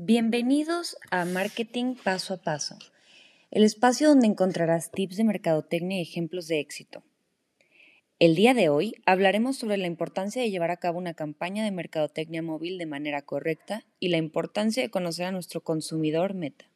Bienvenidos a Marketing Paso a Paso, el espacio donde encontrarás tips de mercadotecnia y ejemplos de éxito. El día de hoy hablaremos sobre la importancia de llevar a cabo una campaña de mercadotecnia móvil de manera correcta y la importancia de conocer a nuestro consumidor meta.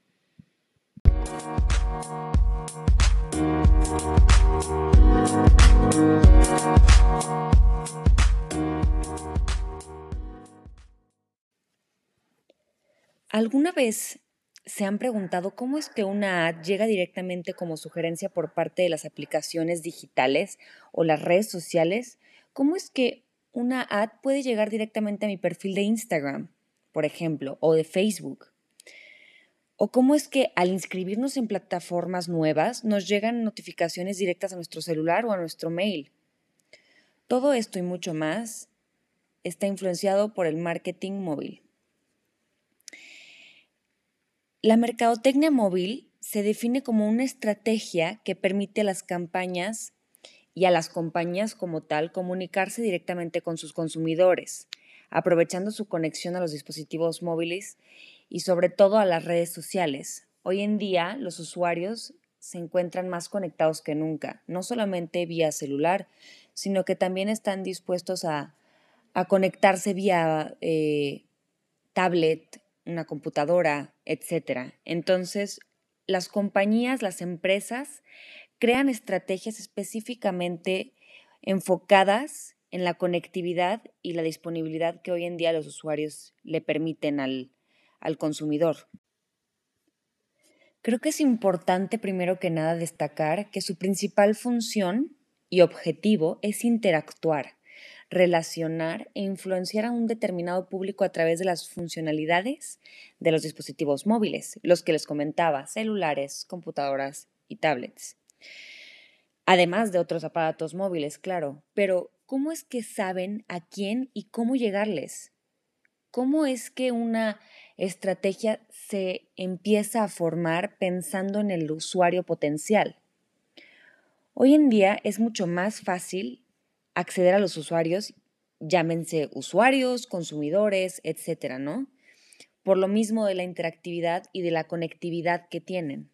¿Alguna vez se han preguntado cómo es que una ad llega directamente como sugerencia por parte de las aplicaciones digitales o las redes sociales? ¿Cómo es que una ad puede llegar directamente a mi perfil de Instagram, por ejemplo, o de Facebook? ¿O cómo es que al inscribirnos en plataformas nuevas nos llegan notificaciones directas a nuestro celular o a nuestro mail? Todo esto y mucho más está influenciado por el marketing móvil. La mercadotecnia móvil se define como una estrategia que permite a las campañas y a las compañías como tal comunicarse directamente con sus consumidores, aprovechando su conexión a los dispositivos móviles y sobre todo a las redes sociales. Hoy en día los usuarios se encuentran más conectados que nunca, no solamente vía celular, sino que también están dispuestos a, conectarse vía eh, tablet, una computadora, etc. Entonces, las compañías, las empresas crean estrategias específicamente enfocadas en la conectividad y la disponibilidad que hoy en día los usuarios le permiten al, al consumidor. Creo que es importante primero que nada destacar que su principal función y objetivo es interactuar, relacionar e influenciar a un determinado público a través de las funcionalidades de los dispositivos móviles, los que les comentaba, celulares, computadoras y tablets. Además de otros aparatos móviles, claro, pero ¿cómo es que saben a quién y cómo llegarles? ¿Cómo es que una estrategia se empieza a formar pensando en el usuario potencial? Hoy en día es mucho más fácil acceder a los usuarios, llámense usuarios, consumidores, etcétera, ¿no? Por lo mismo de la interactividad y de la conectividad que tienen.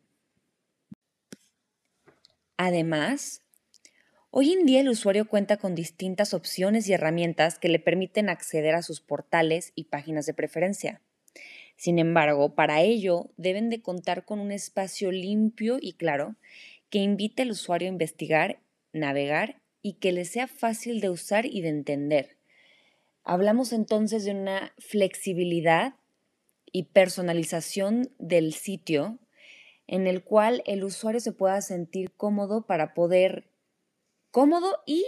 Además, hoy en día el usuario cuenta con distintas opciones y herramientas que le permiten acceder a sus portales y páginas de preferencia. Sin embargo, para ello deben de contar con un espacio limpio y claro que invite al usuario a investigar, navegar y que le sea fácil de usar y de entender. Hablamos entonces de una flexibilidad y personalización del sitio en el cual el usuario se pueda sentir cómodo para poder, cómodo y,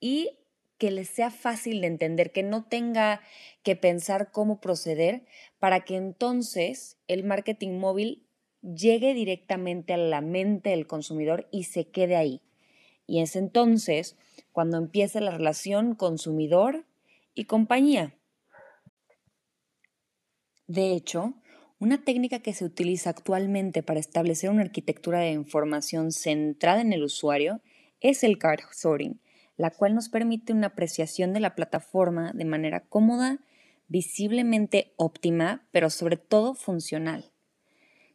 y que le sea fácil de entender, que no tenga que pensar cómo proceder para que entonces el marketing móvil llegue directamente a la mente del consumidor y se quede ahí. Y es entonces cuando empieza la relación consumidor y compañía. De hecho, una técnica que se utiliza actualmente para establecer una arquitectura de información centrada en el usuario es el card sorting, la cual nos permite una apreciación de la plataforma de manera cómoda, visiblemente óptima, pero sobre todo funcional.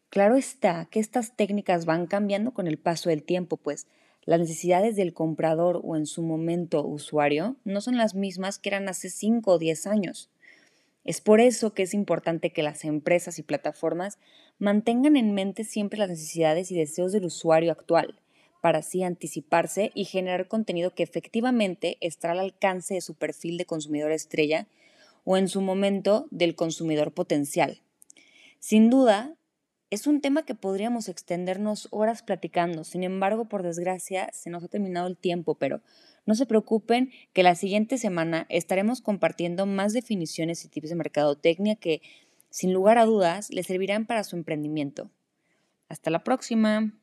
Claro está que estas técnicas van cambiando con el paso del tiempo, pues las necesidades del comprador o en su momento usuario no son las mismas que eran hace 5 o 10 años. Es por eso que es importante que las empresas y plataformas mantengan en mente siempre las necesidades y deseos del usuario actual, para así anticiparse y generar contenido que efectivamente estará al alcance de su perfil de consumidor estrella o en su momento del consumidor potencial. Sin duda, es un tema que podríamos extendernos horas platicando, sin embargo, por desgracia, se nos ha terminado el tiempo, pero no se preocupen que la siguiente semana estaremos compartiendo más definiciones y tips de mercadotecnia que, sin lugar a dudas, les servirán para su emprendimiento. Hasta la próxima.